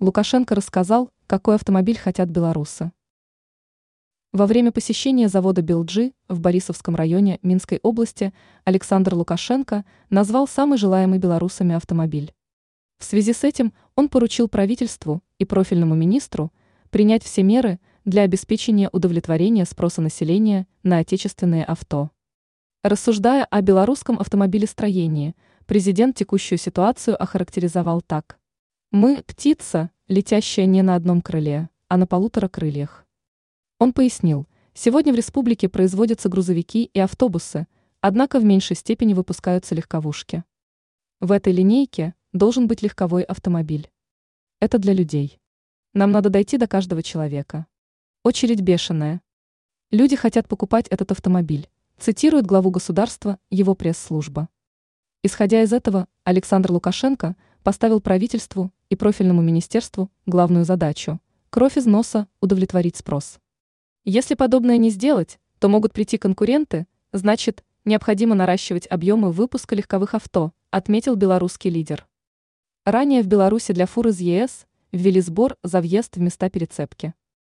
Лукашенко рассказал, какой автомобиль хотят белорусы. Во время посещения завода «Билджи» в Борисовском районе Минской области Александр Лукашенко назвал самый желаемый белорусами автомобиль. В связи с этим он поручил правительству и профильному министру принять все меры для обеспечения удовлетворения спроса населения на отечественные авто. Рассуждая о белорусском автомобилестроении, президент текущую ситуацию охарактеризовал так. Мы – птица, летящая не на одном крыле, а на полутора крыльях. Он пояснил, сегодня в республике производятся грузовики и автобусы, однако в меньшей степени выпускаются легковушки. В этой линейке должен быть легковой автомобиль. Это для людей. Нам надо дойти до каждого человека. Очередь бешеная. Люди хотят покупать этот автомобиль, цитирует главу государства его пресс-служба. Исходя из этого, Александр Лукашенко поставил правительству и профильному министерству главную задачу – кровь из носа удовлетворить спрос. Если подобное не сделать, то могут прийти конкуренты, значит, необходимо наращивать объемы выпуска легковых авто, отметил белорусский лидер. Ранее в Беларуси для фур из ЕС ввели сбор за въезд в места перецепки.